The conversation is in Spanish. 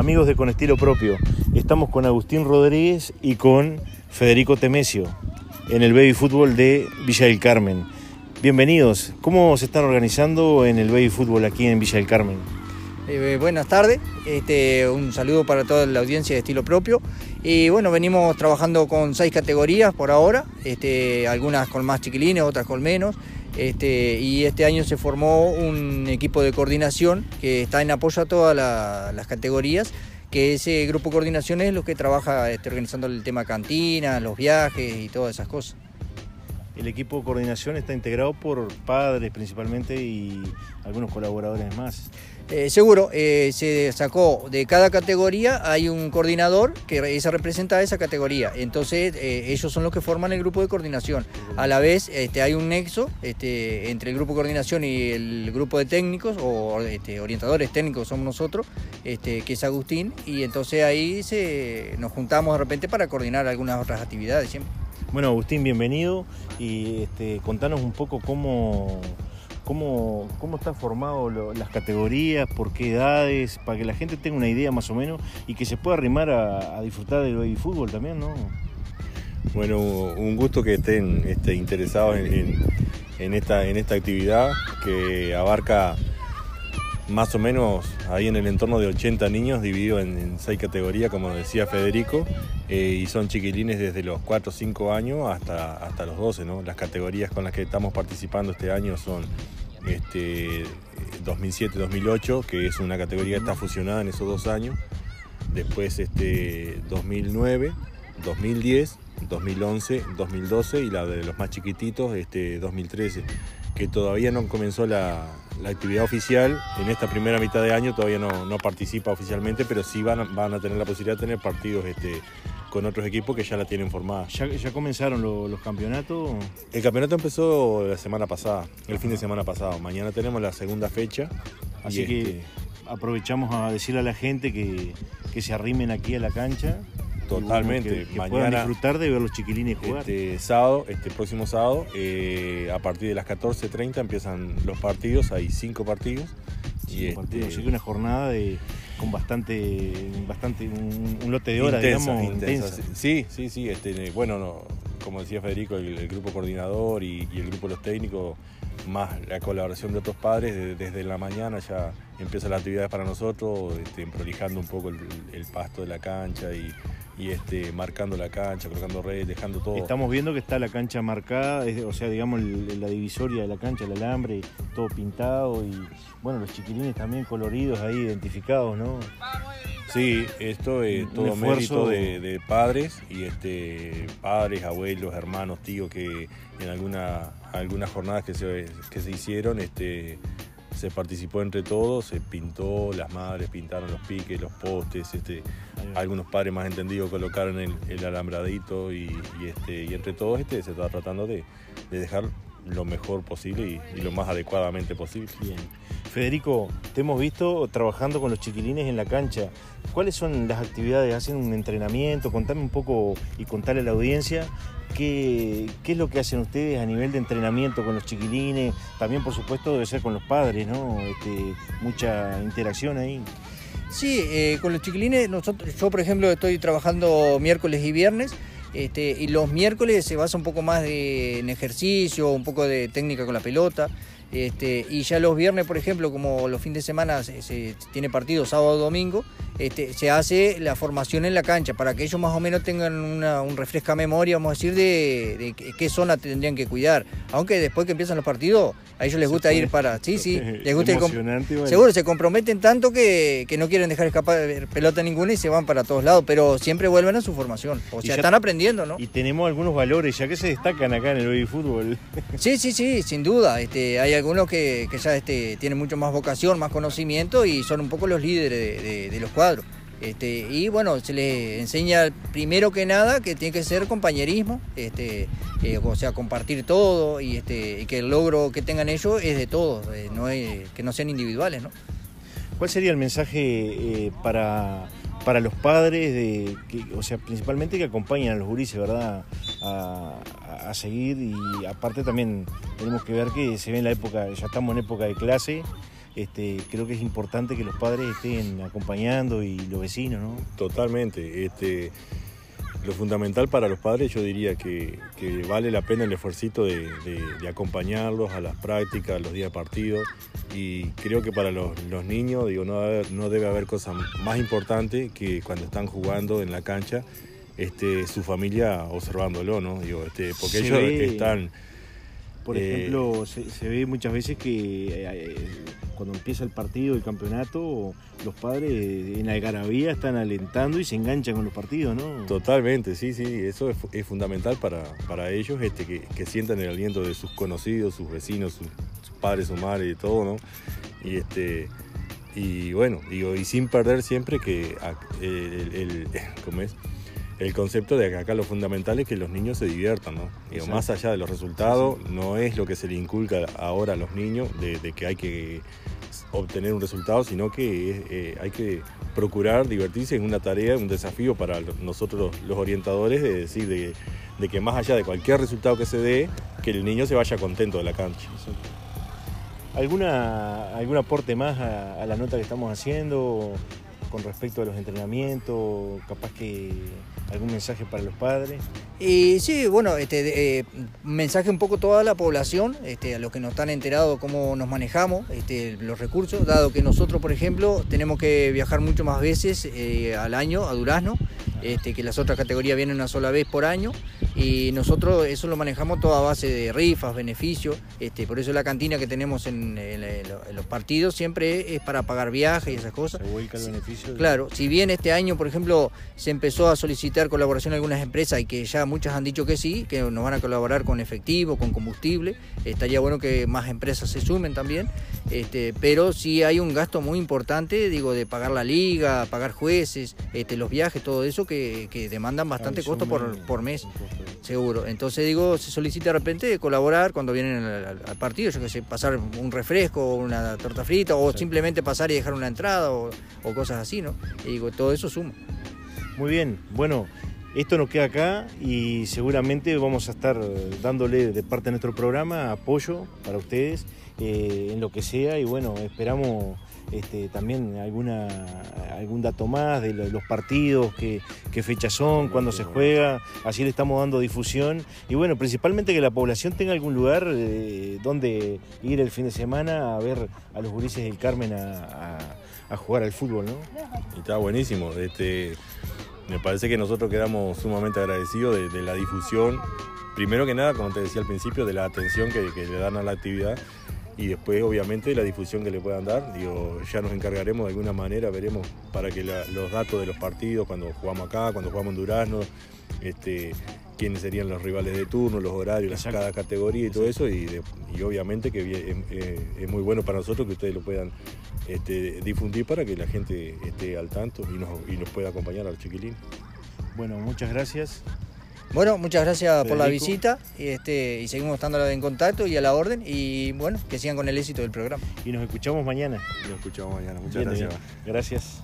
Amigos de Con Estilo Propio, estamos con Agustín Rodríguez y con Federico Temesio en el Baby Fútbol de Villa del Carmen. Bienvenidos. ¿Cómo se están organizando en el Baby Fútbol aquí en Villa del Carmen? Eh, buenas tardes, este, un saludo para toda la audiencia de estilo propio. Y bueno, venimos trabajando con seis categorías por ahora, este, algunas con más chiquilines, otras con menos. Este, y este año se formó un equipo de coordinación que está en apoyo a todas las categorías, que ese grupo de coordinación es lo que trabaja este, organizando el tema cantina, los viajes y todas esas cosas. El equipo de coordinación está integrado por padres principalmente y algunos colaboradores más. Eh, seguro, eh, se sacó de cada categoría, hay un coordinador que se representa a esa categoría. Entonces, eh, ellos son los que forman el grupo de coordinación. A la vez, este, hay un nexo este, entre el grupo de coordinación y el grupo de técnicos, o este, orientadores técnicos somos nosotros, que es Agustín, y entonces ahí se, nos juntamos de repente para coordinar algunas otras actividades siempre. Bueno, Agustín, bienvenido y este, contanos un poco cómo cómo, cómo están formadas las categorías, por qué edades, para que la gente tenga una idea más o menos y que se pueda arrimar a, disfrutar del baby fútbol también, ¿no? Bueno, un gusto que estén este, interesados en, esta, en esta actividad que abarca más o menos ahí en el entorno de 80 niños divididos en, seis categorías, como decía Federico, eh, y son chiquilines desde los 4 o 5 años hasta, hasta los 12. ¿no? Las categorías con las que estamos participando este año son este, 2007-2008, que es una categoría que está fusionada en esos dos años. Después este, 2009, 2010, 2011, 2012 y la de los más chiquititos, este, 2013, que todavía no comenzó la, actividad oficial. En esta primera mitad de año todavía no, participa oficialmente, pero sí van, van a tener la posibilidad de tener partidos este, con otros equipos que ya la tienen formada. ¿Ya, comenzaron los campeonatos? El campeonato empezó la semana pasada, el fin de semana pasado. Mañana tenemos la segunda fecha. Así que este, aprovechamos a decirle a la gente que, se arrimen aquí a la cancha. Totalmente. que, puedan disfrutar de ver los chiquilines jugar. Este sábado, este próximo sábado, eh, a partir de las 14.30 empiezan los partidos, hay cinco partidos. y este, Así que una jornada de con bastante, bastante un, lote de horas, digamos, intensa. Sí, sí, sí. Este, bueno, como decía Federico, el, grupo coordinador y, el grupo de los técnicos, más la colaboración de otros padres, desde, la mañana ya empieza la actividad para nosotros, este, prolijando un poco el, el pasto de la cancha y y este, marcando la cancha, colocando redes, dejando todo. Estamos viendo que está la cancha marcada, o sea, digamos la divisoria de la cancha, el alambre, todo pintado y bueno, los chiquilines también coloridos ahí, identificados, ¿no? Sí, esto es todo mérito de, padres y este padres, abuelos, hermanos, tíos que en alguna, algunas jornadas que se, que se hicieron este, se participó entre todos, se pintó, las madres pintaron los piques, los postes, este, algunos padres más entendidos colocaron el, alambradito y, este, y entre todos este, se está tratando de, dejar lo mejor posible y, lo más adecuadamente posible. Bien. Federico, te hemos visto trabajando con los chiquilines en la cancha. ¿Cuáles son las actividades? ¿Hacen un entrenamiento? Contame un poco y contale a la audiencia qué, qué es lo que hacen ustedes a nivel de entrenamiento con los chiquilines. También, por supuesto, debe ser con los padres, ¿no? Este, mucha interacción ahí. Sí, eh, con los chiquilines, yo por ejemplo estoy trabajando miércoles y viernes. Este, y los miércoles se basa un poco más de, en ejercicio, un poco de técnica con la pelota. Este, y ya los viernes, por ejemplo, como los fines de semana se, tiene partido sábado o domingo, este, se hace la formación en la cancha para que ellos más o menos tengan una, un refresca memoria, vamos a decir, de, qué zona tendrían que cuidar. Aunque después que empiezan los partidos, a ellos les gusta ir para. Sí, sí, les gusta ir. Seguro, se comprometen tanto que, no quieren dejar escapar pelota ninguna y se van para todos lados, pero siempre vuelven a su formación. O sea, están aprendiendo, ¿no? Y tenemos algunos valores ya que se destacan acá en el baby fútbol. Sí, sí, sí, sin duda. Este, hay algunos que, ya este, tienen mucho más vocación, más conocimiento y son un poco los líderes de, los cuadros. Este, y bueno, se les enseña primero que nada que tiene que ser compañerismo, este, eh, o sea, compartir todo y, este, que el logro que tengan ellos es de todos, eh, que no sean individuales. ¿Cuál sería el mensaje eh, para, los padres, de, o sea, principalmente que acompañan a los gurises, ¿verdad? A, seguir y aparte también tenemos que ver que se ve en la época, ya estamos en época de clase, este, creo que es importante que los padres estén acompañando y los vecinos, ¿no? Totalmente. Este, lo fundamental para los padres yo diría que, vale la pena el esfuerzo de, acompañarlos a las prácticas, a los días de partido y creo que para los, niños digo, no, no, debe haber cosa más importante que cuando están jugando en la cancha este, su familia observándolo, ¿no? Digo, este, porque ellos están por eh, ejemplo, se, ve muchas veces que eh, eh, cuando empieza el partido, el campeonato, los padres en algarabía están alentando y se enganchan con los partidos, ¿no? Totalmente, sí, sí, eso es, fundamental para, para ellos, este, que, sientan el aliento de sus conocidos, sus vecinos, sus, padres, su madre y todo, ¿no? Y este y bueno, digo, y sin perder siempre que el, el ¿cómo es? El concepto de que acá lo fundamental es que los niños se diviertan, ¿no? Digo, más allá de los resultados, no es lo que se le inculca ahora a los niños de, que hay que obtener un resultado, sino que eh, hay que procurar divertirse en una tarea, un desafío para nosotros los orientadores, de decir, de, que más allá de cualquier resultado que se dé, que el niño se vaya contento de la cancha. ¿Alguna, ¿Algún aporte más a, a la nota que estamos haciendo? con respecto a los entrenamientos, capaz que algún mensaje para los padres. Y sí, bueno, este, eh, mensaje un poco toda la población, este, a los que no están enterados cómo nos manejamos, este, los recursos, dado que nosotros, por ejemplo, tenemos que viajar mucho más veces eh, al año a Durazno, este, que las otras categorías vienen una sola vez por año y nosotros eso lo manejamos toda a base de rifas, beneficios, este, por eso la cantina que tenemos en, los partidos siempre es para pagar viajes y esas cosas. Se el beneficio. Claro, si bien este año, por ejemplo, se empezó a solicitar colaboración a algunas empresas y que ya muchas han dicho que sí, que nos van a colaborar con efectivo, con combustible, estaría bueno que más empresas se sumen también, este, pero sí hay un gasto muy importante, digo, de pagar la liga, pagar jueces, este, los viajes, todo eso que, demandan bastante costo por, mes, seguro. Entonces digo, se solicita de repente colaborar cuando vienen al, partido, yo que sé, pasar un refresco, una torta frita, o simplemente pasar y dejar una entrada, o, cosas así, ¿no? Y digo, todo eso suma. Muy bien, bueno, esto nos queda acá y seguramente vamos a estar dándole de parte de nuestro programa apoyo para ustedes eh, en lo que sea y bueno, esperamos este, también alguna, algún dato más de los partidos, qué, fechas son, cuándo se juega, así le estamos dando difusión. Y bueno, principalmente que la población tenga algún lugar eh, donde ir el fin de semana a ver a los gurises del Carmen a, jugar al fútbol, ¿no? Y está buenísimo, este, me parece que nosotros quedamos sumamente agradecidos de, la difusión, primero que nada, como te decía al principio, de la atención que, que le dan a la actividad y después obviamente la difusión que le puedan dar. Digo, ya nos encargaremos de alguna manera, veremos para que los datos de los partidos, cuando jugamos acá, cuando jugamos en Durazno, este, quiénes serían los rivales de turno, los horarios, cada categoría y todo eso, y, obviamente que es, muy bueno para nosotros que ustedes lo puedan este, difundir para que la gente esté al tanto y nos, y nos pueda acompañar al chiquilín. Bueno, muchas gracias. Bueno, muchas gracias por la visita y, este, y seguimos estando en contacto y a la orden y bueno, que sigan con el éxito del programa. Y nos escuchamos mañana. Nos escuchamos mañana. Muchas gracias. Gracias.